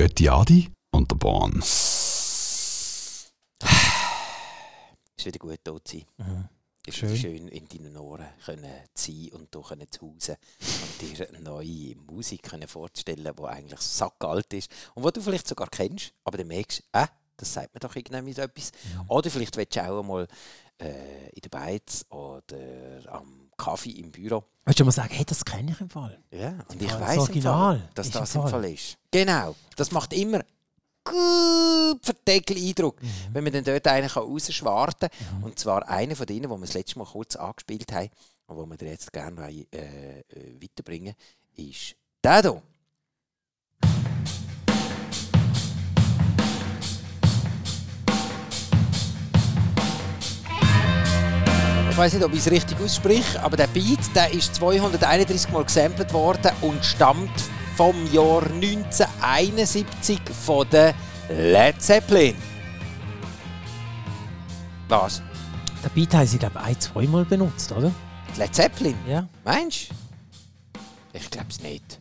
Götti Adi und der Bahn. Ist wieder gut dort zu sein. Mhm. Ist Schön. schön in deinen Ohren können sein und du können zu Hause und dir eine neue Musik können vorstellen, die eigentlich sackalt ist und wo du vielleicht sogar kennst, aber dann merkst, äh, das sagt mir doch irgendwie so etwas. Oder vielleicht willst du auch einmal äh, in der Beiz oder am Kaffee im Büro. Willst du mal sagen, hey, das kenne ich im Fall? Ja, und Im ich Fall das weiß Original dass ist das im im Fall. Fall ist. Genau, das macht immer gut verdeckel Eindruck, Mhm. wenn man dann dort einen rausschwarten kann. Und zwar einer von denen, den wir das letzte Mal kurz angespielt haben und wo wir dir jetzt gerne äh, äh, weiterbringen ist der hier. Weiß nicht, ob ich es richtig ausspreche, aber der Beat der ist 231 Mal gesampelt worden und stammt vom Jahr 1971 von der Led Zeppelin. Was? Den Beat haben sie, glaube ich, ein-, zweimal benutzt, oder? Led Zeppelin? Ja. Meinst du? Ich glaube es nicht.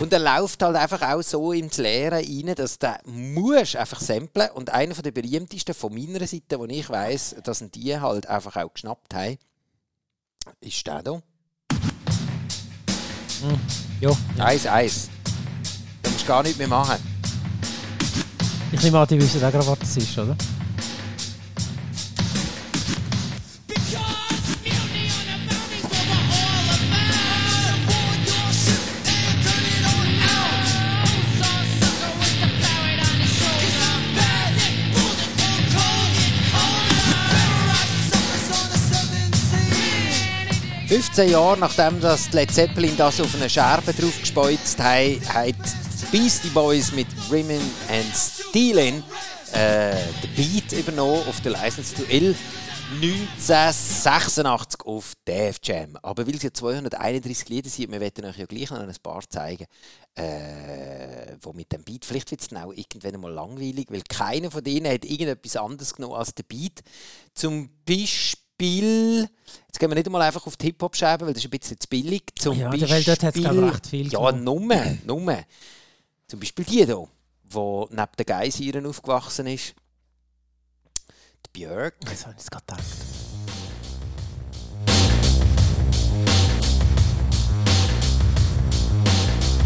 Und er läuft halt einfach auch so ins Leere rein, dass der muss einfach samplen. Und einer der berühmtesten von meiner Seite, wo ich weiß, dass die halt einfach auch geschnappt haben, ist der hier. Ja. Eins, eins. Da musst du gar nichts mehr machen. Ich nehme an, die wissen auch gerade, was das ist, oder? – 15 Jahre nachdem das Led Zeppelin das auf eine Scherbe drauf gespeuzt haben, haben die Beastie Boys mit Women and Stealing äh, den Beat übernommen auf der License to Ill 1986 auf Def Jam. Aber weil es ja 231 Lieder sind, wir werden euch ja gleich noch ein paar zeigen, äh, wo mit dem Beat, vielleicht wird es auch irgendwann mal langweilig, weil keiner von denen hat irgendetwas anderes genommen als den Beat. Zum Beispiel, gehen wir nicht einmal einfach auf die Hip-Hop-Scheibe, weil das ist ein bisschen zu billig. Zum Ja, der Welt dort glaub ich, recht viel Ja. Nummer, Nummer. Zum Beispiel die hier, die neben den Geysirren aufgewachsen ist. Die Björk. Das habe ich gerade gedacht.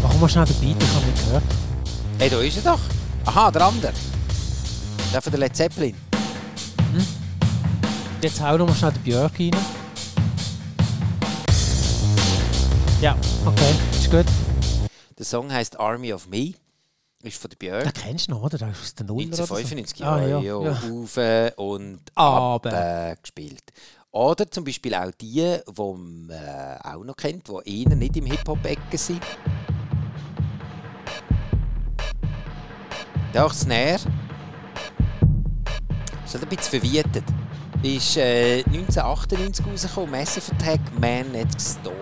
Warum mal schnell den Beat? Ich habe nicht gehört. Hey, da ist er doch. Aha, der andere. Der von der Led Zeppelin. Jetzt hau noch mal schnell den Björk rein. Ja, okay, ist gut. Der Song heißt Army of Me. Ist von der Björk. Den kennst du noch, oder? Der ist aus den Nuller oder so. 1995 Ah, ja, ja, ja, ja. auf äh, und ab äh, gespielt. Oder zum Beispiel auch die, die man äh, auch noch kennt, die eher nicht im Hip-Hop-Ecken sind. Doch, Snare. Ist halt ein bisschen verwietet. Ist äh, 1998 rausgekommen, Massive Attack Man Next Door.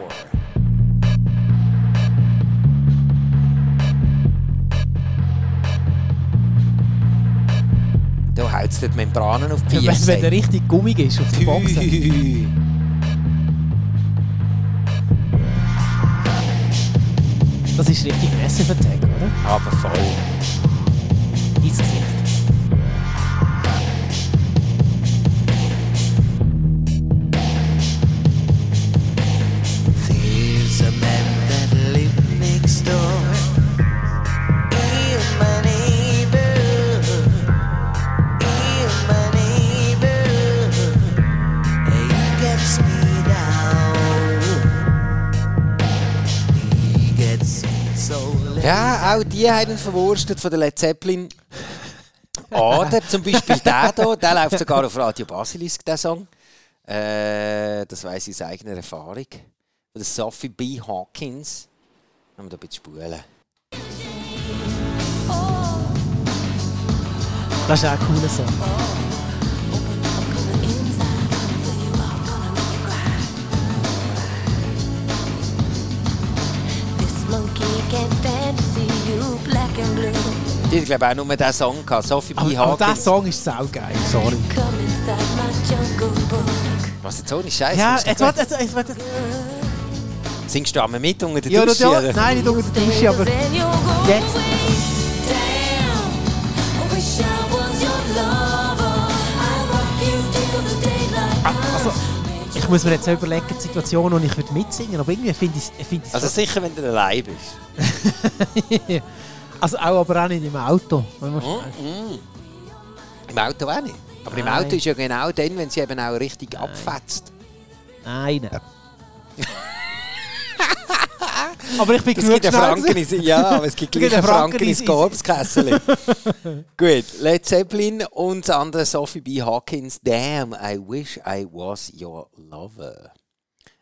Es die Membranen auf die Wenn, wenn der richtig gummig ist auf der Box. Das ist richtig Massive Attack, oder? Aber voll. Ins Gesicht. Auch die haben verwurstet von der Led Zeppelin. Oder zum Beispiel der hier, der läuft sogar auf Radio Basilisk, der Song. Äh, das weiss ich aus eigener Erfahrung. Von der Sophie B. Hawkins. Haben wir da ein bisschen spulen. Das ist auch ein cooler Song. This monkey can't stand to see Die hat, glaube ich, auch nur diesen Song gehabt. Sophie B. Aber, aber Hawkins. Song ist saugeil, sorry. Was jetzt nicht scheiße Ja, jetzt warte, jetzt, jetzt, warte. Singst du einmal mit unter der Ja, Dusche? ja, nein, nicht unter der Dusche, aber jetzt. daylight Also, ich muss mir jetzt überlegen, die Situation, wo ich würde mitsingen aber irgendwie finde ich es find Also so- sicher, wenn du allein bist. also auch, aber auch nicht im Auto. Wenn man- Mm. Im Auto auch nicht. Aber im Nein. Auto ist ja genau dann, wenn sie eben auch richtig abfetzt. Nein. aber ich bin Es genug gibt Franken ins, ja, aber es gibt gleich einen Franken ins Korpskessel. Gut, Led Zeppelin und das andere Sophie B. Hawkins. Damn, I wish I was your lover.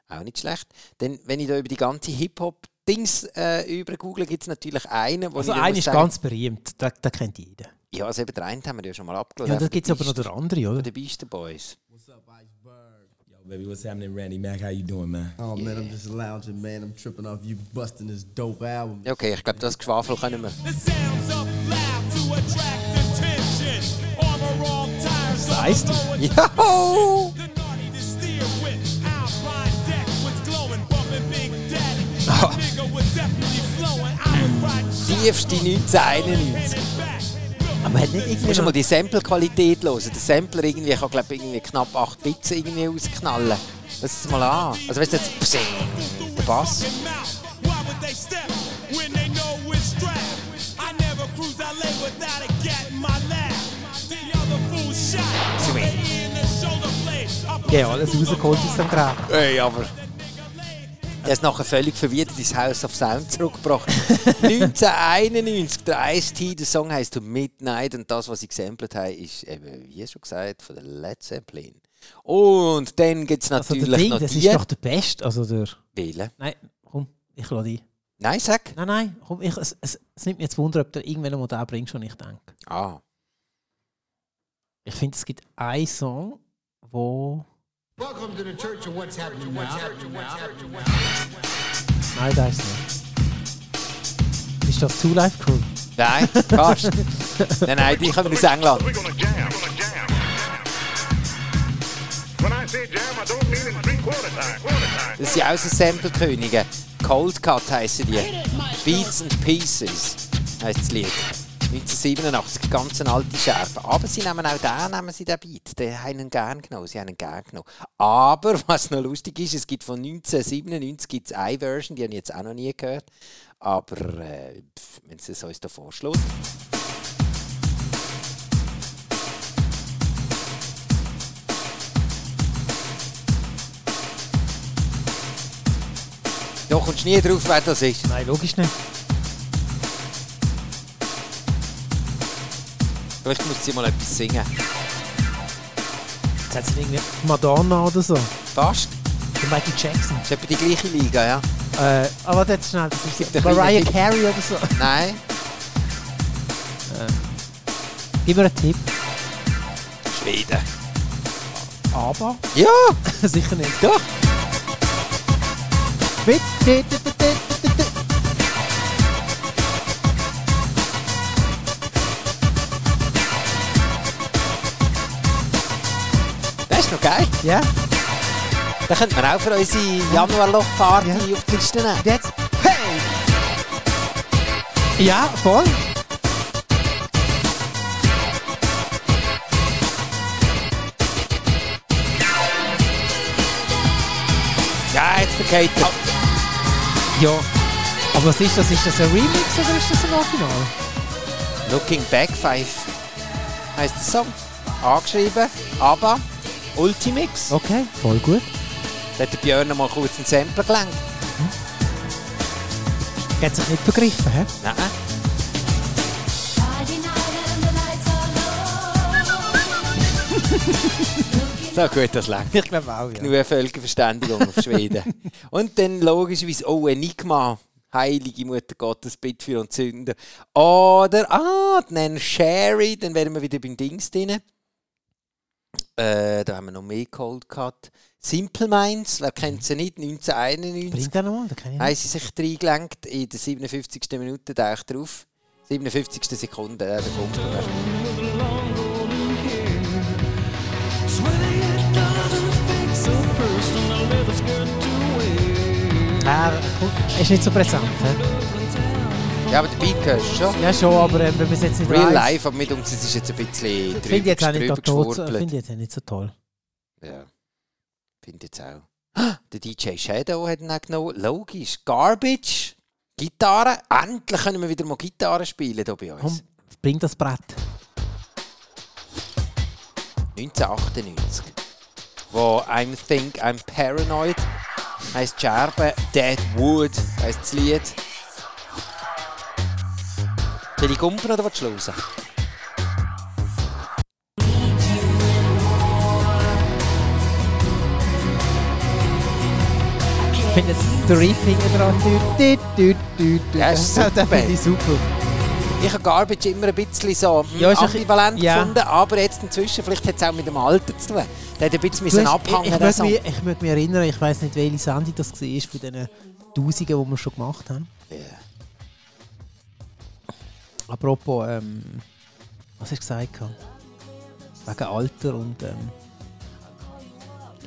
Auch nicht schlecht. Denn wenn ich da über die ganze Hip-Hop-Dings äh, über google, gibt es natürlich einen, wo Also einer ist sagen- ganz berühmt, den, den kennt jeder. Ja, also eben den einen haben wir ja schon mal abgeladen. Ja, da gibt es aber noch den anderen, oder? Die Beastie Boys. Yo, baby, what's happening, Randy Mac? How you doing, man? Oh man, I'm just lounging, man. I'm tripping off you busting this dope album. Ja, Okay, ich glaube, das Geschwafel können wir. The sounds up loud Tiefste 1991. back. Aber hat nicht Du musst irgendwie mal die Sample-Qualität hören. Der Sampler irgendwie kann, glaube irgendwie knapp 8 Bits irgendwie ausknallen. Lass es mal an. Also weißt du, jetzt psing, der Bass. Your mouth. Why would they step when they know it's strapped? I never cruise LA without a gat in my lap. The other fool shot. Sweet. In the shoulder blade. I put Ja, alles rausgeholt aus dem Gerät. Ey, aber... Er ist nachher völlig verwirrt ins House of Sound zurückgebracht. 1991, der Ice-T, der Song heißt «To Midnight» und das, was ich gesampelt habe, ist eben, wie schon gesagt, von der Led Zeppelin. Und dann gibt es Also natürlich der Ding, noch das die... ist doch der Beste. Also der... Wählen. Nein, komm, ich lade ein. Nein, sag. Nein, nein, komm, ich, es, es, es nimmt mich jetzt Wunder, ob du irgendwann mal den bringst, den ich denke. Ah. Ich finde, es gibt einen Song, wo... Welcome to the Church of What's Happening Now. Nein, der ist es nicht. Ist das Two Life Crew? Nein, fast. nein, nein, die kommen aus England. Das sind auch so Sample-Könige. Cold Cut heissen die. Beats and Pieces heisst das Lied. 1987, ganz eine alte Scherbe. Aber sie nehmen auch den, nehmen sie den Beat. Den haben ihn gern genommen. Sie haben ihn gern genommen. Aber, was noch lustig ist, es gibt von 1997 gibt's eine Version, die habe ich jetzt auch noch nie gehört. Aber äh, wenn es uns da vorschlägt. Da kommst du nie drauf, wer das ist. Nein, logisch nicht. Vielleicht muss sie mal etwas singen. Jetzt hat sie irgendwie Madonna oder so. Fast. Der Michael Jackson. Das ist etwa die gleiche Liga, ja? Äh, aber jetzt schnell, das ist Gibt Mariah Carey oder so. Nein. Gib mir einen Tipp. Schweden. Aber Ja, sicher nicht. doch. Mit. Geil. Ja, Da könnte man auch für unsere Januarloch-Party Ja. auf die Liste nehmen. jetzt. Hey! Ja, voll. Ja, jetzt vergeht er. Ja. Aber was ist das? Ist das ein Remix oder ist das ein Original? Looking Back 5 heisst der Song. Angeschrieben, aber Ultimix. Okay, voll gut. Da hat der Björn mal kurz einen Sampler gelenkt. Hat sich nicht vergriffen, hä? Nein. So gut, das langt. Ich glaube auch, ja. Nur eine Völkerverständigung auf Schweden. Und dann logischerweise, oh, Enigma. Heilige Mutter Gottes, bitte für uns Sünder. Oder, ah, dann Sherry, dann wären wir wieder beim Dings drin. Äh, da haben wir noch mehr Cold Cut. Simple Minds, wer kennt sie nicht? 1991 Bring den nochmal, den kann ich haben nicht. sie sich reingelenkt. In der 57. Minute da ich drauf. 57. Sekunde, äh, da kommt. Er ist nicht so präsent. He? Ja, aber der Beat hörst du schon. Ja, schon, aber ähm, wenn man es jetzt nicht Real weiss- life, aber mit uns ist es jetzt ein bisschen Finde ich jetzt auch nicht, tot, finde ich jetzt nicht so toll. Ja, finde jetzt auch. Ah, Der DJ Shadow hat ihn auch genommen. Logisch. Garbage. Gitarre. Endlich können wir wieder mal Gitarre spielen hier bei uns. Komm, bring das Brett. 1998. Wo I'm Think I'm Paranoid heisst die Scherbe. Dead Wood heisst das Lied. Soll ich gumpen oder was hören? Ich finde jetzt den Riff hinten dran. Du, du, du, du. Ja, ist Den super, finde ich super. Ich habe Garbage immer ein bisschen so hm, Ja, ambivalent ja. gefunden, aber jetzt inzwischen, vielleicht hat es auch mit dem Alter zu tun. Der hat ein bisschen Du müssen abhängen ich, ich, möchte mich, ich möchte mich erinnern, ich weiß nicht, welche Sendung das war von diesen Tausenden, die wir schon gemacht haben. Ja. Apropos, ähm, was hast du gesagt? Wegen Alter und ähm,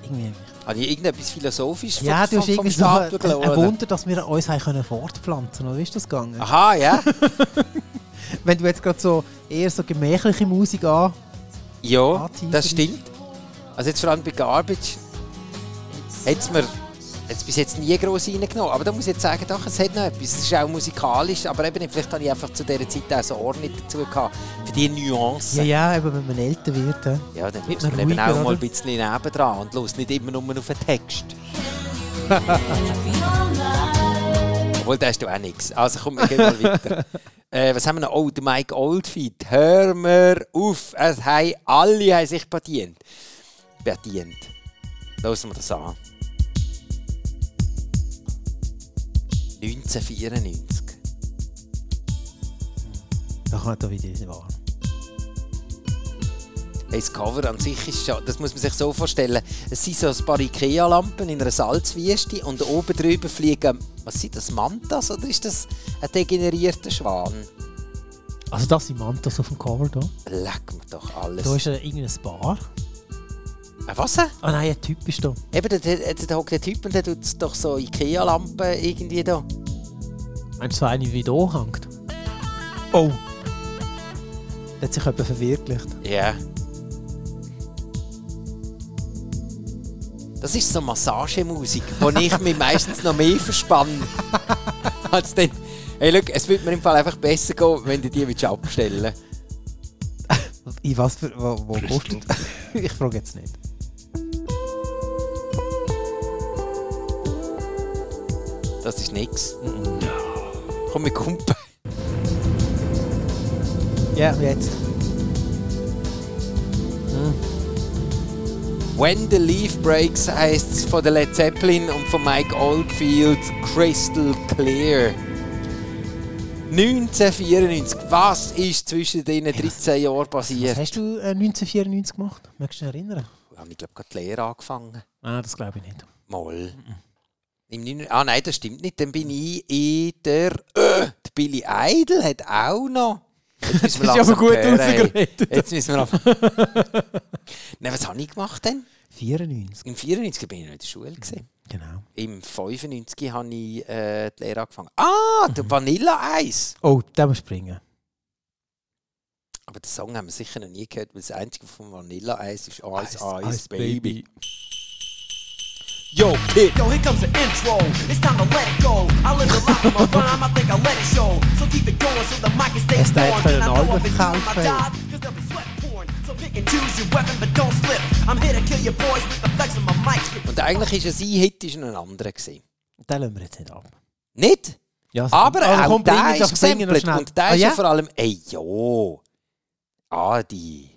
irgendwie. Habe ich irgendetwas philosophisch Ja, du hast irgendwie so ein? Wunder, dass wir uns haben können fortpflanzen oder wie ist das gegangen? Aha, ja. Wenn du jetzt gerade so eher so gemächliche Musik an, Ja, das stimmt. Also jetzt vor allem bei Garbage hat es mir jetzt bis jetzt nie gross reingenommen. Aber da muss ich jetzt sagen, doch, es hat noch etwas. Es ist auch musikalisch, aber eben, vielleicht habe ich einfach zu dieser Zeit auch so Ohr nicht dazu gehabt. Für die Nuancen. ja, ja, eben wenn man älter wird. hä? Ja, dann Wird muss man man eben auch ruhiger, mal ein oder? bisschen nebendran und los nicht immer nur auf den Text. Obwohl, da hast du auch nichts. Also komm, wir gehen mal weiter. äh, was haben wir noch? Oh, der Mike Oldfield. Hör mir auf. Es haben, alle haben sich bedient. Bedient. Hören wir das an. 1994. Da kommt da wieder diese Wahl. Hey, das Cover an sich ist schon, das muss man sich so vorstellen. Es sind so ein paar Ikea-Lampen in einer Salzwüste und oben drüber fliegen, was sind das, Mantas oder ist das ein degenerierter Schwan? Also das sind Mantas auf dem Cover da. Leck mir doch alles. Da ist äh, irgendein Bar. Äh, was? Ah nein, ein Typ ist da. Eben, da, da, da hockt der Typ und der tut doch so Ikea-Lampen irgendwie da. Meinst du so eine, wie da hängt? Oh! Der hat sich jemand verwirklicht. Ja. Das ist so Massagemusik, wo ich mich meistens noch mehr verspanne. als dann. Hey, look, es würde mir im Fall einfach besser gehen, wenn du die willst abstellen In was für. Wo, wo kostet? ich frage jetzt nicht. Das ist nix. Komm, wir kumpen. Ja, jetzt. When the Leaf Breaks heisst es von der Led Zeppelin und von Mike Oldfield Crystal Clear. 1994. Was ist zwischen diesen 13 Jahren Was passiert? hast du äh, 1994 gemacht? Möchtest du dich erinnern? Habe ich glaube gerade die Lehre angefangen. Ah, das glaube ich nicht. Mal. Im 9 ah nein, das stimmt nicht. Dann bin ich in der. Äh, Billy Idol hat auch noch. Jetzt müssen wir Das ist aber gut rausgeredet. Jetzt müssen wir auf. Nein, was habe ich gemacht denn? 94. Im 94 bin ich noch in der Schule. Gewesen. Genau. Im 95 habe ich äh, die Lehre angefangen. Ah, der Vanilla-Eis! Oh, da musst du springen. Aber den Song haben wir sicher noch nie gehört, weil das einzige von Vanilla-Eis ist Ice, Ice, Ice, Ice, Baby. Baby. Yo, Kid! Yo, here comes the intro. It's time to let it go. I live the life of my rhyme. I think I'll let it show. So keep it going so the mic can stay Es da warm. jetzt And I know Album I've been doing my job, 'cause there'll be sweat pouring. So pick and choose your weapon, but don't slip. I'm here to kill your boys with the flex of my mic. Und eigentlich war es ein Hit, ist ein anderer. Gewesen. Den lassen wir jetzt nicht ab. Nicht? Ja, also- Aber also auch komm, bring der ist gesampelt. Und der Ah, ist ja? vor allem... Ey, jo! Adi.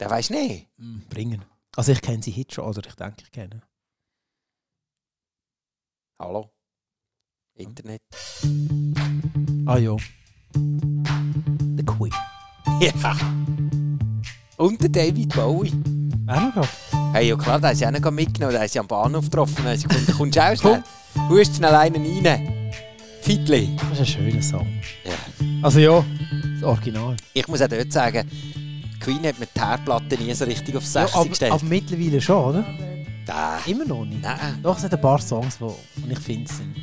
Der weisst nicht. Mm, Bringen. Also ich kenne sie Hit schon, oder ich denke, ich kenne. Hallo? Internet? Ah ja. The Queen. Ja. Und der David Bowie. Auch noch. Hey, ja klar, der ist ja auch noch mitgenommen. Der ist ja am Bahnhof getroffen. Da ist kommst, du auch schnell? Hust schnell einen rein. Fitli. Das ist ein schöner Song. Ja. Also ja, das Original. Ich muss auch dort sagen, Queen hat mit der Herdplatte nie so richtig aufs 60 Ja, aber, gestellt. aber mittlerweile schon, oder? Da. Immer noch nicht. Nein. Doch, es hat ein paar Songs, die ich finde sind.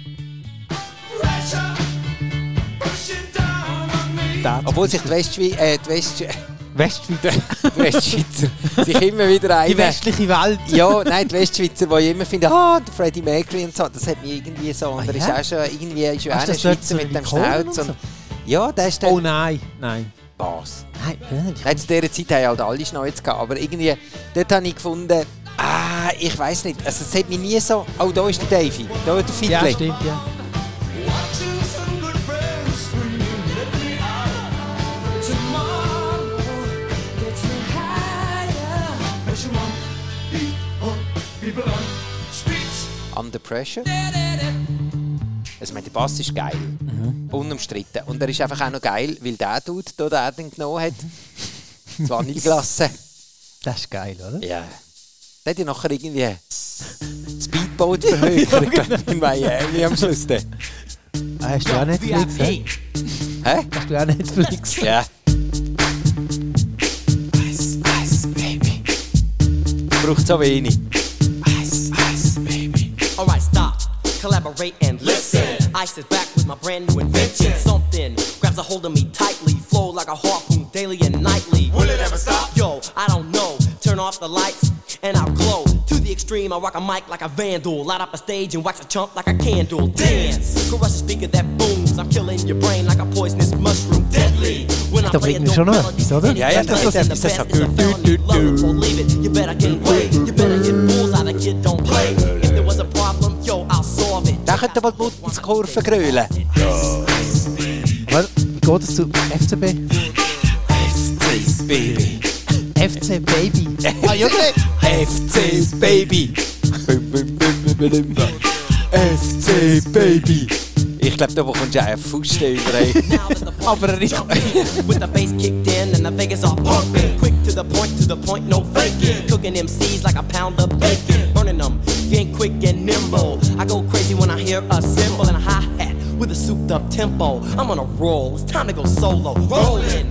Obwohl sich die Westschweizer. Äh, die West Westschweizer. Westschweizer. sich immer wieder ein. Die westliche Welt. ja, nein, die Westschweizer, die ich immer finde, ah, der Freddie Mercury und so, das hat mich irgendwie so. Ah, und ah, ist auch schon, irgendwie ist ja auch ein Schweizer mit dem Schnauz. So? Ja, der ist der. Oh nein, nein. Was? Nein, nein. Zu dieser Zeit haben halt alle Schnauz gehabt, aber irgendwie, dort habe ich gefunden, ah, ich weiß nicht, also es hat mich nie so, oh, da ist der Davy, da ist der Ja, Fiddler. stimmt, ja. Under Pressure. Also, ich meine, der Bass ist geil. Unumstritten. Und er ist einfach auch noch geil, weil der Dude, der den den genommen hat, das Vanilleglasse. Das ist geil, oder? Ja. Der hat ja nachher irgendwie Speedboat verhökert in Miami am Schluss. dann. Ah, hast du auch Netflix? hä? Hä? Hast du auch Netflix? Ja. Braucht so wenig. Alright, stop, collaborate and listen. I sit back with my brand new invention. Something grabs a hold of me tightly, flow like a harpoon daily and nightly. Will it ever stop? Yo, I don't know. Turn off the lights and I'll glow. To the extreme, I rock a mic like a vandal. Light up a stage and wax a chump like a candle. Dance, crush a speaker that booms. I'm killing your brain like a poisonous mushroom. Deadly. When I Da play bringt a mir schon dope noch melody, etwas, oder? Ja, ja, das is ist the etwas, best is a felony. Love it or leave it. You better get away. You better hit bullseye. The kid don't play. If there was a problem, yo, I'll solve it. Der könnte mal die Muttenskurve grölen. Aber wie geht es zu FCB? Baby. FC Baby. Ah, ja, okay. FC Baby. FC Baby. Ich glaube, da bekommst du auch einen Fuß über. ey. Now that the Aber nicht. With the bass kicked in and the Vegas are pumping. Quick to the point, to the point, no faking. Cooking MCs like a pound of bacon. Burning them, if you ain't quick and nimble. I go crazy when I hear a cymbal and a hi hat with a souped up tempo. I'm on a roll, it's time to go solo. Rolling,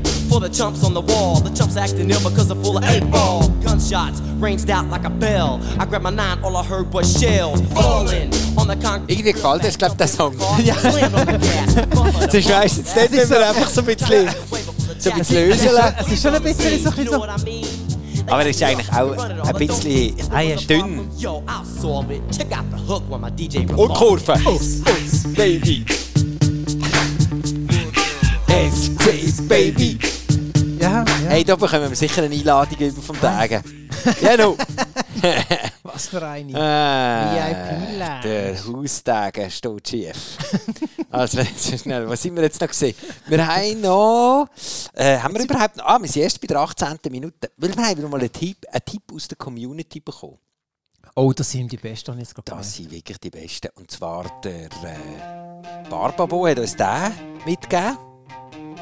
for the chumps on the wall. The chumps acting ill because they're full of eight ball. Gunshots ranged out like a bell. I grabbed my nine, all I heard was shells falling on the concrete. Irgendwie gefällt dir, glaube der Song. Ja. Das ist meistens nicht, wenn wir einfach so ein bisschen, so ein bisschen löseln. Es ist schon ein bisschen so. ein bisschen so. Aber er ist eigentlich auch ein bisschen Ah, ja, dünn. Und Kurve. Baby. FC Baby. Ja, ja. Hey, da bekommen wir sicher eine Einladung über vom. Ja, no. Was für eine. Äh, VIP-Lounge. der Haustagen steht schief. also, schnell, was sind wir jetzt noch gesehen? Wir haben noch. Äh, haben wir überhaupt noch. Ah, wir sind erst bei der 18. Minute. Weil wir haben noch mal einen Tipp, einen Tipp aus der Community bekommen. Oh, das sind die Besten, habe ich jetzt Das sind wirklich die Besten. Und zwar der äh, Barbabo hat uns den mitgegeben.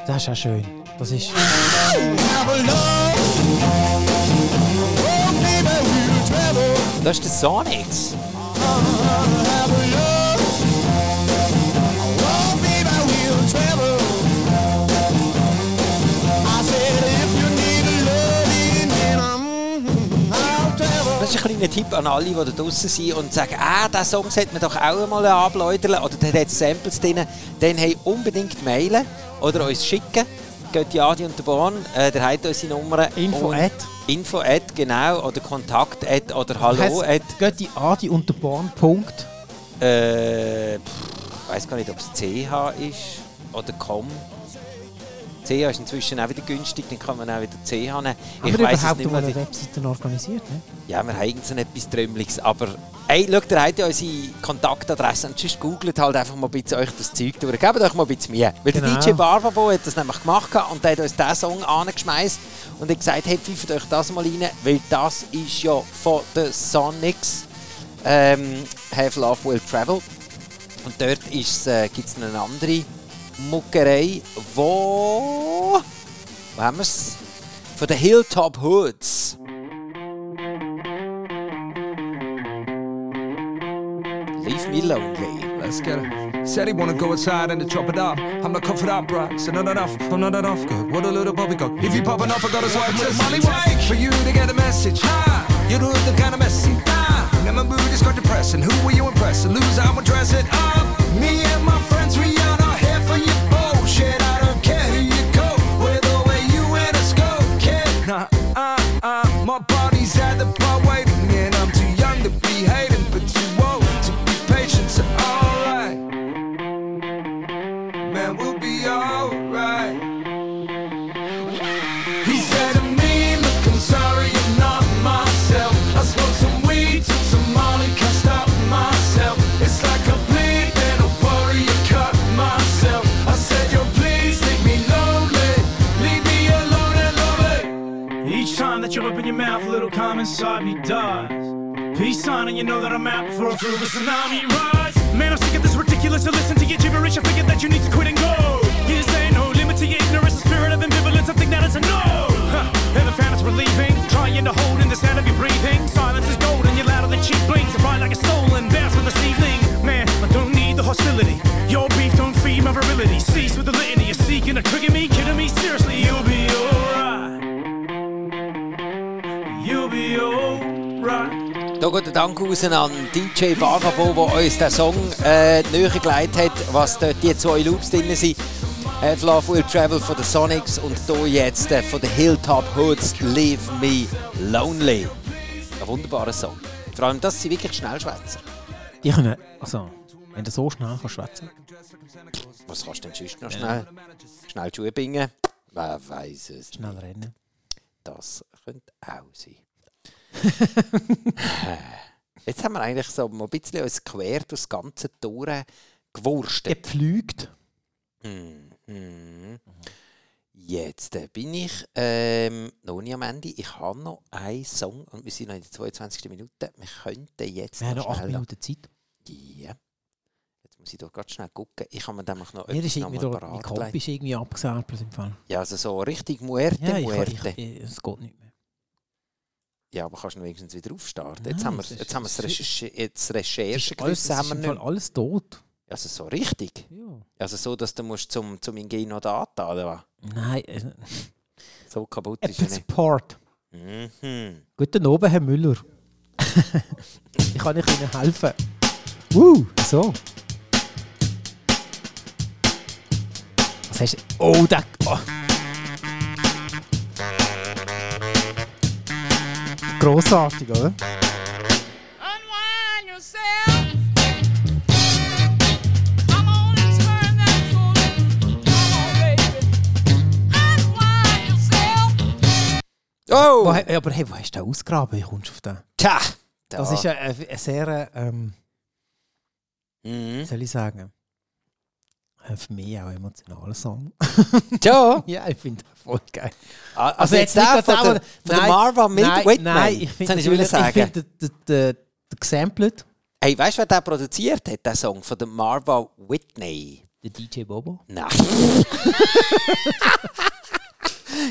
Das ist auch schön. Das ist. Das ist der Sonics. Das ist ein kleiner Tipp an alle, die da draußen sind und sagen, ah, diesen Song sollte man doch auch einmal abläutern oder der hat Samples drin. Dann hey, unbedingt mailen oder uns schicken. Geht die Adi und der Bahn, äh, der hat unsere Nummer. Info at. Info at, genau. Oder Kontakt at oder Hallo at. Geht die Adi und der Bahn. Punkt. Äh, ich weiß gar nicht, ob es CH ist oder COM. CH ist inzwischen auch wieder günstig, dann kann man auch wieder CH nehmen. Haben Ich wir weiss es überhaupt nicht mal mehr. eine Webseite organisiert? Ne? Ja, wir haben irgend so etwas Trümmeliges. Aber ey, schaut, ihr habt ja unsere Kontaktadresse und sonst googelt halt einfach mal ein bisschen euch das Zeug durch. Gebt euch mal ein bisschen Mühe. Weil Genau. der DJ Barbabo hat das nämlich gemacht und der hat uns diesen Song angeschmeißt und hat gesagt, hey, pfeift euch das mal rein, weil das ist ja von den Sonics. Ähm, Have Love Will Travel. Und dort äh, gibt es eine andere Muckerei. Wo? Wo haben wir es? Von den Hilltop Hoods. Leave me lonely. Let's get it. Said he wanna go outside and to chop it up. I'm not covered up, right? So not enough. I'm not enough. Good. What a little poppycock. If you popping off, I got a swipe to the money take for you to get a message. Ah, you do the kind of messy. Ah, now my mood is quite depressing. Who will you impressing? Lose, I'ma dress it up. Me and my friends. Inside me dies. Peace sign, and you know that I'm out before I feel the tsunami rise. Man, I'm sick of this ridiculous. To listen to your gibberish, I figured that you need to quit and go. Here's ain't no limit to your ignorance, the spirit of ambivalence. I think that it's a no. Huh. Haven't found it's relieving, trying to hold in the sound of your breathing. Silence is gold, and you're louder than cheap blinks. I ride like a stolen bass for this evening. Man, I don't need the hostility. Your beef don't feed my virility. Cease with the litany. You're seeking to trigger me, kidding me. Seriously, you'll be alright. Da geht der Dank raus an DJ Bargabo, der uns den Song äh, näher gelegt hat, was dort die zwei Loops drin sind. Have Love Will Travel von den Sonics und hier jetzt äh, von den Hilltop Hoods Leave Me Lonely. Ein wunderbarer Song. Vor allem, dass sie wirklich schnell schwätzen. Die können, also, wenn du so schnell kannst schwätzen Was kannst du denn sonst noch schnell? Schnell die Schuhe bingen? Wer weiß es. Schnell rennen. Das könnte auch sein. Jetzt haben wir eigentlich so mal ein bisschen uns quer durch das ganze Tor gewurstet. Gepflügt. Mhm. Jetzt äh, bin ich ähm, noch nicht am Ende. Ich habe noch einen Song und wir sind noch in der 22. Minute. Wir könnten jetzt Wir haben noch noch 8 schnell- Minuten Zeit. Ja. Jetzt muss ich doch ganz schnell gucken. Ich habe mir nämlich noch Mir ist etwas irgendwie da, mein parat Kopf ist irgendwie abgesäbelt im Fall. Ja, also so richtig Muerte, Ja, ich, Muerte. es geht nicht mehr. Ja, aber kannst du wenigstens wieder aufstarten? Nein, Jetzt haben wir es ist- jetzt haben wir das Recherche, jetzt Recherchegewissen alles, es haben ist wir nicht. Alles tot. Also so richtig? Ja. Also so, dass du musst zum, zum Ingeno Data, oder was? Nein, äh, So kaputt ist er nicht. Support. Mhm. Guten Abend, Herr Müller. ich kann nicht Ihnen helfen. Uh, so. Was hast du? Oh, der. Oh. Unwind yourself. Oh! Wo, aber hey, wo hast du den ausgraben? Wie kommst du auf den? Tja! Das da. ist ein, ein, ein sehr, ähm, Mhm. wie soll ich sagen, für mich auch emotionaler Song. Ja? ja, ich finde das voll geil. Ah, Also, jetzt der von der, der- von der Nein, Marva mit nein, Whitman. Nein, ich finde habe ich ich finde der, der, der gesampelt, Hey, weißt du, wer den produziert hat, den Song von der Marva Whitney? der DJ Bobo. Nein.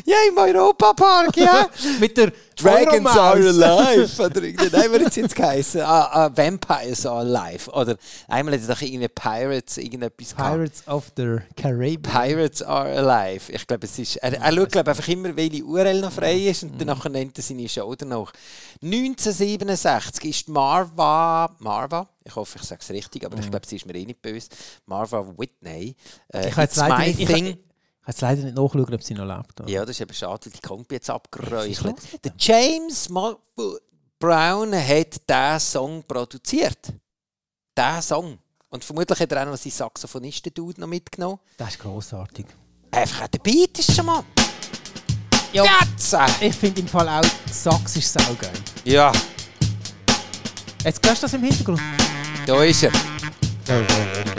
ja, im Europapark, ja. Mit der Dragons are alive. Oder nein, hat es jetzt geheißen? Ah, ah, Vampires are alive. Oder einmal hat es doch irgendwie Pirates irgendetwas gehabt. Pirates of the Caribbean. Pirates are alive. Ich glaube, es ist. Er, er schaut glaub, einfach immer, welche URL noch frei ist und danach nennt er seine Show danach. 1967 ist Marva. Marva? Ich hoffe, ich sage es richtig, aber ich glaube, sie ist mir eh nicht böse. Marva Whitney. Äh, Ich jetzt leider my nicht, jetzt leider nicht nachschauen, ob sie noch lebt. oder? Ja, das ist eben schade, weil die Kombi jetzt mit Der James Mal Brown hat diesen Song produziert. Diesen Song. Und vermutlich hat er auch noch seinen Saxophonisten-Dude noch mitgenommen. Das ist grossartig. Einfach auch der Beat ist schon mal. Ja, Jetzt! ich finde im Fall auch, Sax ist saugeil. Ja, Jetzt hörst du das im Hintergrund? da ist er. Unwind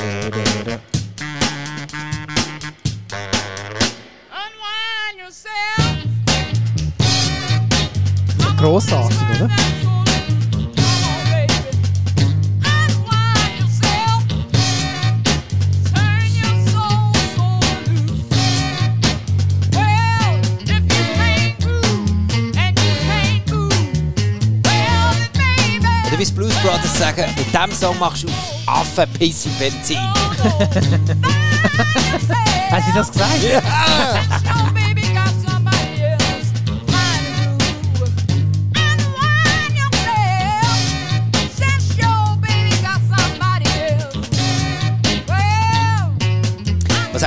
maybe. Oder wie es Blues Brothers sagen, mit diesem Song machst du auf Affenpiss im Benzin. Hast du das gesagt? Ja!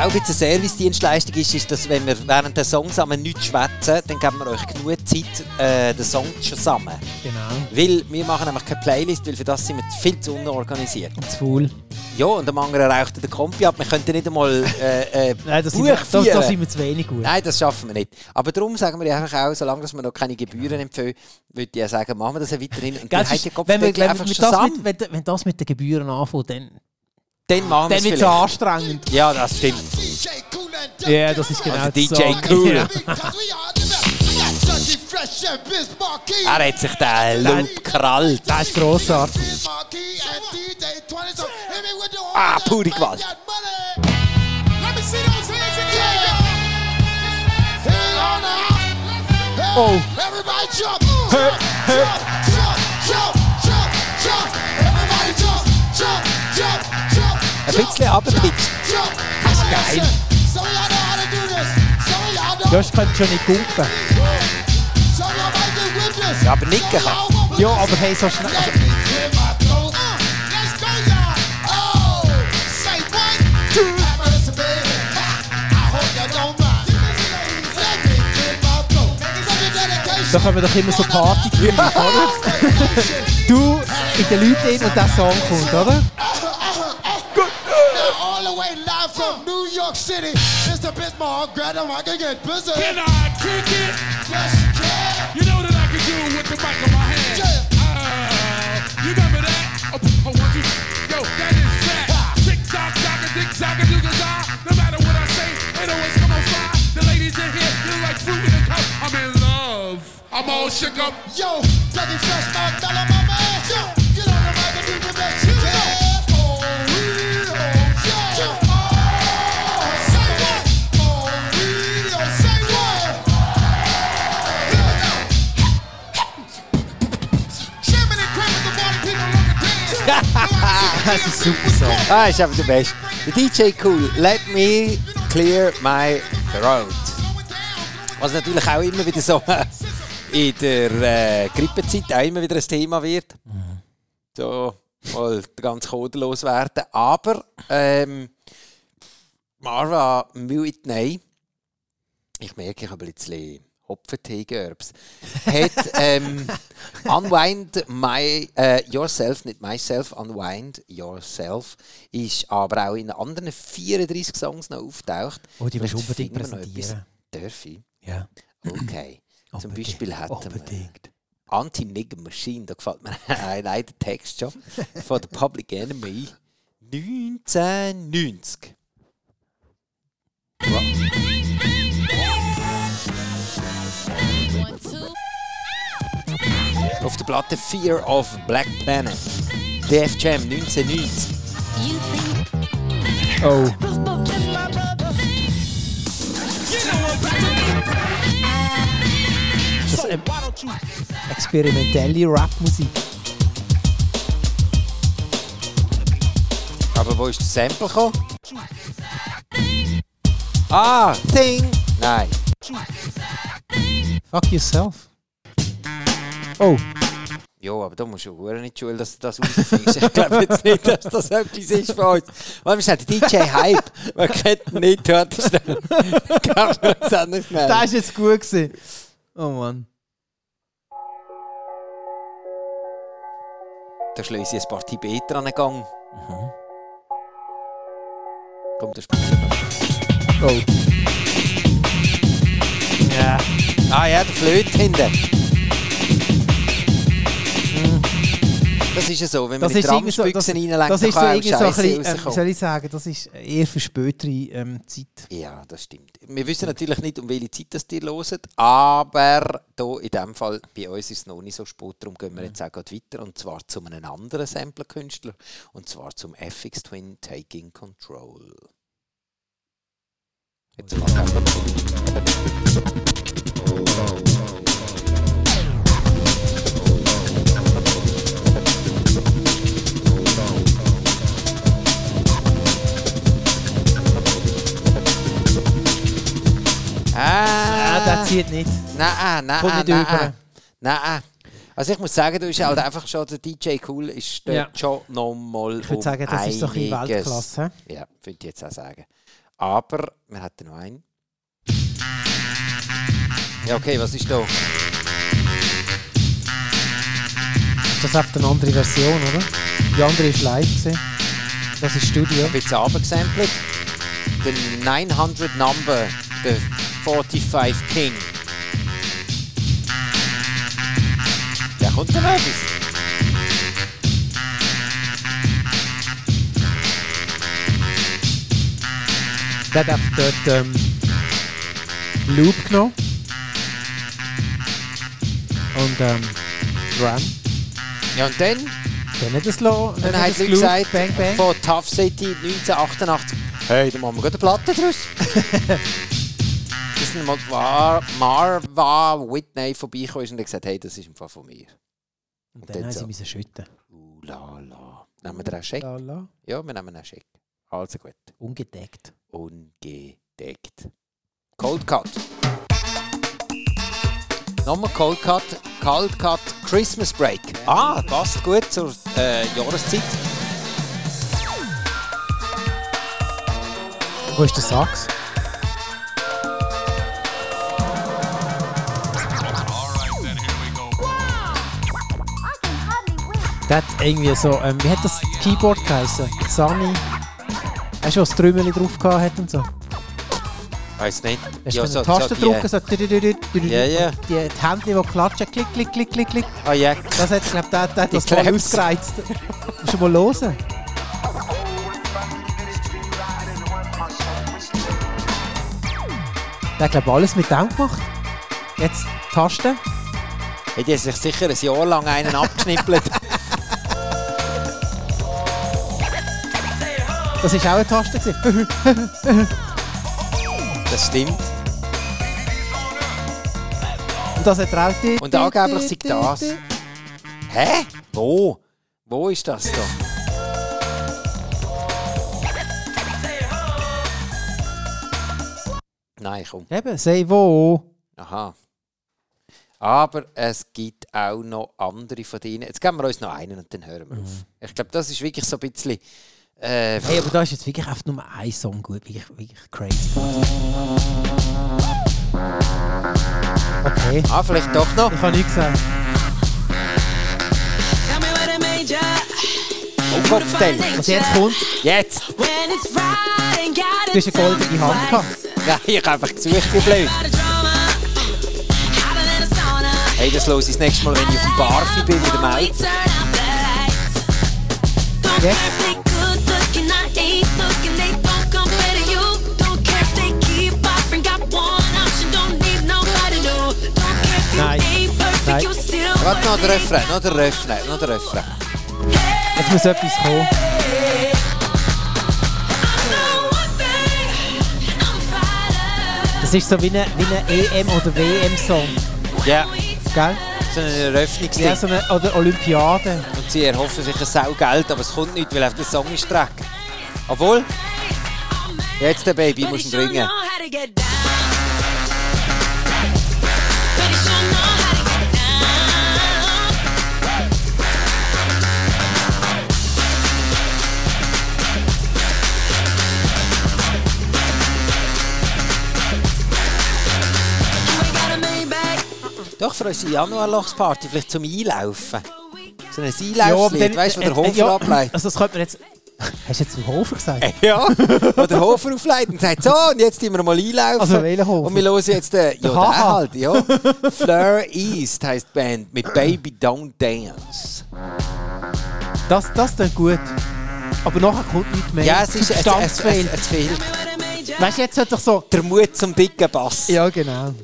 Auch ein bisschen Service-Dienstleistung ist, ist, dass wenn wir während der Songs zusammen nichts schwätzen, dann geben wir euch genug Zeit, äh, den Song zusammen. Genau. Weil wir machen nämlich keine Playlist, weil für das sind wir viel zu unorganisiert. Zu faul. Ja, und am anderen raucht der Kompi ab. Wir könnten nicht einmal äh, äh, Nein, das sind, Buch wir, das, das sind wir zu wenig gut. Nein, das schaffen wir nicht. Aber darum sagen wir einfach auch, solange wir noch keine Gebühren empfehlen, würde ich ja sagen, machen wir das ja weiterhin. Und dann habt ist- ihr wenn, wir, wenn, schon das mit, wenn, wenn das mit den Gebühren anfängt, dann, Dann machen wir dann es wird es anstrengend. Ja, das stimmt. Ja, das ist genau Also der DJ. Cool. Ja. Er hat sich den Loop gekrallt. Das ist grossartig. Ah, pure Gewalt. Oh. Everybody jump! Ein bisschen. Jump! Das ist geil. Ja, ich könnte schon nicht gumpen. Ja, aber nicken kann. Ja, aber hey, so schnell. Also, da kommen doch immer so Partygefühle, oder? du in den Leuten und der Song kommt, oder? The way live from New York City, Mr. Bismarck, grab him, I can get busy. Can I kick it? Yes, you can. You know that I can do with the mic in my hand. Yeah. Uh, you remember that? Oh, oh, one, two, yo, that is fat. Tick tock, tock, tick tock, do No matter what I say, it always come on fire. The ladies in here, you like fruit in a cup. I'm in love. I'm all shook up. Yo, Dougie Fresh, my fella, my man. Yo, get on the mic and do the best Das ist super Song. Ah, ist einfach der Beste. Der DJ Cool, Let Me Clear My Throat. Was natürlich auch immer wieder so in der äh, Grippezeit auch immer wieder ein Thema wird. So, mal ganz kodenlos werden. Aber ähm, Marva Whitney, ich merke, ich habe ein bisschen Hopfentee-Gerbs, hat ähm, Unwind my, äh, Yourself, nicht Myself, Unwind Yourself, ist aber auch in anderen 34 Songs noch auftaucht. Oh, die willst unbedingt präsentieren. Darf ich? Ja. Okay. Zum Unbedingt, Beispiel hätten wir. Anti-Nigger Machine, da gefällt mir allein der Text schon, von der Public Enemy 1990. Auf der Platte Fear of Black Planet. Def Jam 1990. Oh. Das ist experimentelle Rap-Musik. Aber wo ist der Sample gekommen? Ah, Thing! Nein. Fuck yourself. Oh. Ja, aber da musst du auch nicht schuld, dass du das rausfindest. Ich glaube jetzt nicht, dass das etwas ist von uns. Weil wir sagen, DJ Hype, man kennt ihn nicht, hört es nicht schnell. Das ist jetzt gut gewesen. Oh Mann. Da schließe ich ein paar Tibeter an den Gang. Komm, das spielen wir. Oh. Ja. Ah ja, der Flöte hinten. Das ist ja so, wenn man Das in ist irgendwie so, das, Tramspüchsen reinlenkt, das ist so irgendwie so ein bisschen, ähm, soll ich sagen, das ist eher für spätere ähm, Zeit. Ja, das stimmt. Wir wissen natürlich nicht, um welche Zeit das ihr hört, aber hier in dem Fall, bei uns ist es noch nicht so spät, darum gehen wir jetzt auch gerade weiter, und zwar zu einem anderen Sampler-Künstler, und zwar zum FX Twin Taking Control. Jetzt mal zieht nicht. Nein, nein, Kommt nicht nein. über. Nein. Also ich muss sagen, du bist halt einfach schon der DJ Cool ist dort Ja. schon nochmal Ich würde sagen, das ist so ein bisschen einiges. Weltklasse. Ja, würde ich jetzt auch sagen. Aber wir hatten noch einen. Ja, okay, was ist da? Ist das einfach eine andere Version, oder? Die andere ist live gewesen. Das ist Studio. Ein bisschen runtergesampelt. Der 900 Number, der 45 King. Der kommt dann noch etwas. Der hat dort ähm, Loop genommen. Und ähm, Drum. Ja, und dann? Dann hat es lo, Dann hat hat Loop, gesagt, Bang Bang. von Tough City 1988, hey, da machen wir gerade eine Platte draus. Dann mal Mar Marva Whitney vorbeigekommen ist und hat gesagt, hey, das ist im Fall von mir. Und dann haben sie müssen schütten. Uh, la, la. Nehmen wir den auch Scheck? La, la. Ja, wir nehmen einen Scheck. Also gut. Ungedeckt. Ungedeckt. Cold Cut. Nochmal Cold Cut. Cold Cut Christmas Break. Ah, passt gut zur äh, Jahreszeit. Wo ist der Sax? Der hat irgendwie so, ähm, wie hat das Keyboard geheißen? Sunny. Hast du was Trümmeli drauf gehabt und so? Weiß nicht. Hast Ja, du so- eine Taste so die, drücken, so. Ja, ja. Die, die Hände, die klatschen, klick, klick, klick, klick, klick. Ah ja. Das hat, glaube der, der hat das voll ausgereizt. Musst du mal hören. Der hat, glaube alles mit dem gemacht. Jetzt Tasten. Hat die sich sicher ein Jahr lang einen abgeschnippelt. Das war auch eine Taste. das stimmt. Und das hat er auch... Und angeblich sei das. Hä? Wo? Wo ist das da? Nein, komm. Eben, sei wo. Aha. Aber es gibt auch noch andere von denen. Jetzt geben wir uns noch einen und dann hören wir auf. Ich glaube, das ist wirklich so ein bisschen. Äh, Hey, aber da ist jetzt wirklich einfach nur ein Song gut. Wirklich, wirklich crazy. Okay. Ah, vielleicht doch noch. Ich habe nichts gesagt. Oh, Cocktail. Was jetzt kommt, Jetzt! du hast eine goldene Hand gehabt. Nein, ich habe einfach gesucht, wie blöd. Hey, das los ich das nächste Mal, wenn ich auf dem Barfi bin mit dem Auto. Nein. Nein. Warte, noch der Refrain, noch der Refrain, noch der Refrain. Jetzt muss etwas kommen. Das ist so wie ein wie eine EM- oder WM-Song. Ja, Gell? so ein Eröffnungsding. Ja, so eine oder Olympiade. Und sie erhoffen sich ein Saugeld, aber es kommt nicht, weil auf der Song ist Dreck. Obwohl, jetzt der Baby muss ihn bringen. Doch, für unsere Januarlochsparty, vielleicht zum Einlaufen. So ein Einlaufslied, weißt du, wo der äh, Hofer ja, ableitet. Also das könnte man jetzt... Hast du jetzt zum Hofer gesagt? Ja, wo der Hofer aufleitet und sagt, so, und jetzt tun wir mal einlaufen. Also welcher Hofer? Und wir hören jetzt den, ja, den halt, ja. Fleur East heisst die Band, mit Baby Don't Dance. Das, das klingt gut. Aber nachher kommt nichts mehr. Ja, es ist, es, es, es, fehlt. es fehlt Weißt du, jetzt hat doch so... der Mut zum dicken Bass. Ja, genau.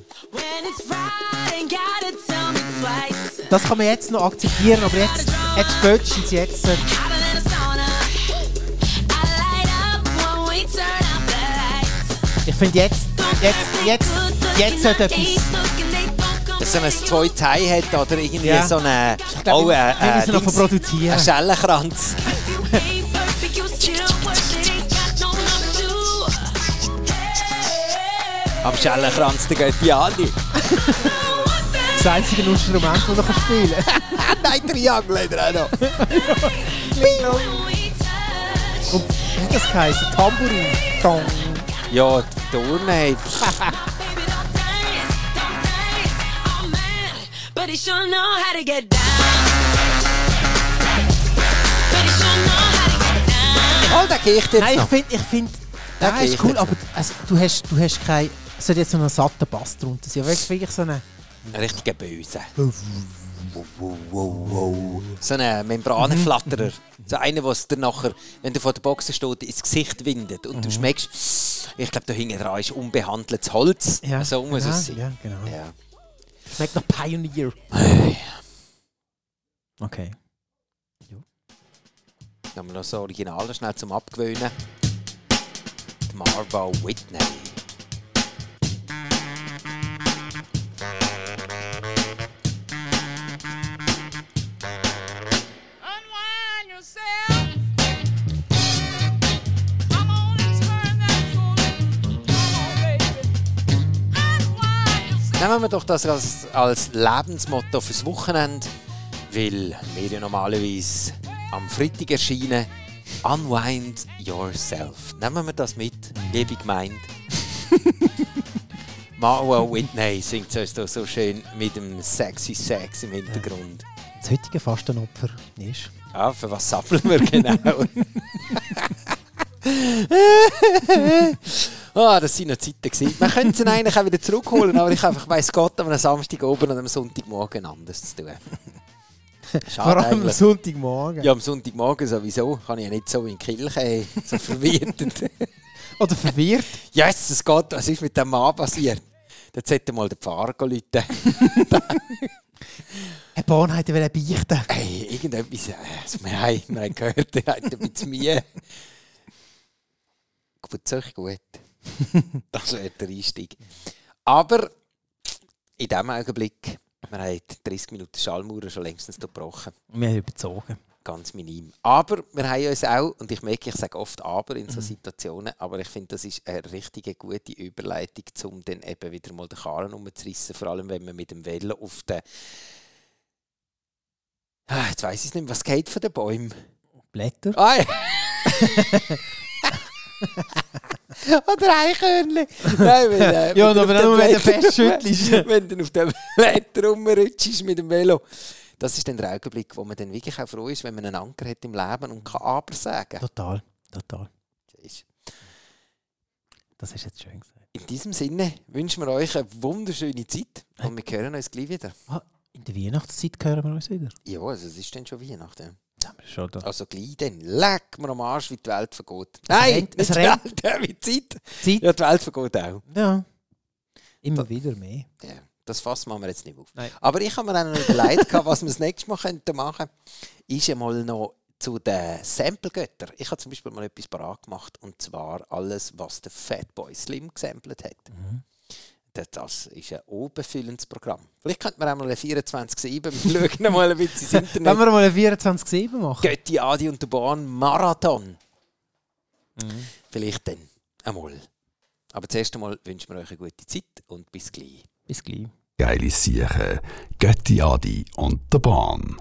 Das kann man jetzt noch akzeptieren, aber jetzt, jetzt spätestens jetzt... äh, Ich finde jetzt, jetzt, jetzt, jetzt sollte etwas... Dass so ein zwei Teil hat oder irgendwie Ja. so eine... glaub, oh, äh, wir müssen noch Dings- verproduzieren. Ein Schellenkranz. Am Schellenkranz der Götti Adi. Das einzige Instrument, das er spielen kann. Nein, Triangel hat er auch noch. Und wie hat das geheißen? Tambourin. Dong. Ja, die Turne hat... But he sure know how to get down. But he sure know how to get down. Oh, der kriegt jetzt Nein, ich finde, ich find, Der ist cool, aber also, du hast, du hast kein, es hat jetzt so einen satten Bass drunter. sein. Wirklich, wirklich so eine... Ein richtiger Böse. Wow, wow, wow, wow. So ein Membranenflatterer. So einer, der dir nachher, wenn du vor der Box steht, ins Gesicht windet. Und du schmeckst, ich glaube, da hinten dran ist unbehandeltes Holz. Ja, so muss ja, es sein. ja, genau. Ja. Schmeckt nach Pioneer. Okay. Dann haben wir noch so Originale schnell zum Abgewöhnen. Die Marva Whitney. Nehmen wir doch das als, als Lebensmotto fürs Wochenende, weil wir ja normalerweise am Freitag erscheinen. Unwind yourself. Nehmen wir das mit, liebe Gemeinde. Marwa Whitney singt uns da so schön mit dem sexy Sex im Hintergrund. Das heutige Fastenopfer ist... Ja, für was sammeln wir genau? ah, das sind noch Zeiten. Man könnte sie eigentlich auch wieder zurückholen, aber ich einfach weiss Gott, am Samstag oben und am Sonntagmorgen anders zu tun. Schade Vor allem am. Sonntagmorgen. Ja, am Sonntagmorgen sowieso. Kann ich ja nicht so in die Kirche äh, so verwirrt. Oder verwirrt. yes, es geht. Was ist mit dem Mann passiert? Jetzt hätte mal der Pfarrer rufen. Herr Bahn hätte wollen beichten. Hey, irgendetwas. Also wir, haben, wir haben gehört, er hat ein bisschen Mühe. Gut, euch gut. Das wäre der Einstieg. Aber in diesem Augenblick, wir haben 30 Minuten Schallmauer schon längstens gebrochen. Wir haben überzogen. Ganz minim. Aber wir haben uns auch, und ich merke, ich sage oft aber in so Situationen, aber ich finde, das ist eine richtige gute Überleitung, um dann eben wieder mal den Karren umzurissen, vor allem wenn man mit dem Velo auf den Ah, jetzt weiß ich nicht mehr, was geht von den Bäumen. Blätter. Ah, ja. Oder Eichhörnchen. Nein, wenn, äh, Ja, wenn aber nur wenn du festschüttelst. wenn du auf dem Blätter rumrutschst mit dem Velo. Das ist dann der Augenblick, wo man dann wirklich auch froh ist, wenn man einen Anker hat im Leben und kann aber sagen. Total, total. Das ist jetzt schön gesagt. In diesem Sinne wünschen wir euch eine wunderschöne Zeit und wir hören uns gleich wieder. Ah, in der Weihnachtszeit hören wir uns wieder. Ja, also es ist dann schon Weihnachten. Da. Also gleich dann. Leck mir am Arsch, wie die Welt vergeht. Es Nein, rennt- nicht es die. Welt, wie die Zeit. Zeit. Ja, die Welt vergeht auch. Ja. Immer wieder mehr. Ja, das Fass machen wir jetzt nicht auf. Nein. Aber ich habe mir dann noch überlegt, gehabt, was wir das nächste Mal könnten machen könnten, ist ja mal noch zu den Sample-Göttern. Ich habe zum Beispiel mal etwas parat gemacht, und zwar alles, was der Fatboy Slim gesampelt hat. Mhm. Das- ist ein unbefüllendes Programm. Vielleicht könnte man auch mal eine 24-7, wir schauen mal ein bisschen ins Internet. Wenn wir mal eine 24-7 machen. Götti, Adi und der Bahn Marathon. Vielleicht dann einmal. Aber zuerst einmal wünschen wir euch eine gute Zeit und bis gleich. Bis gleich. Geile Siechen, Götti Adi und der Bahn.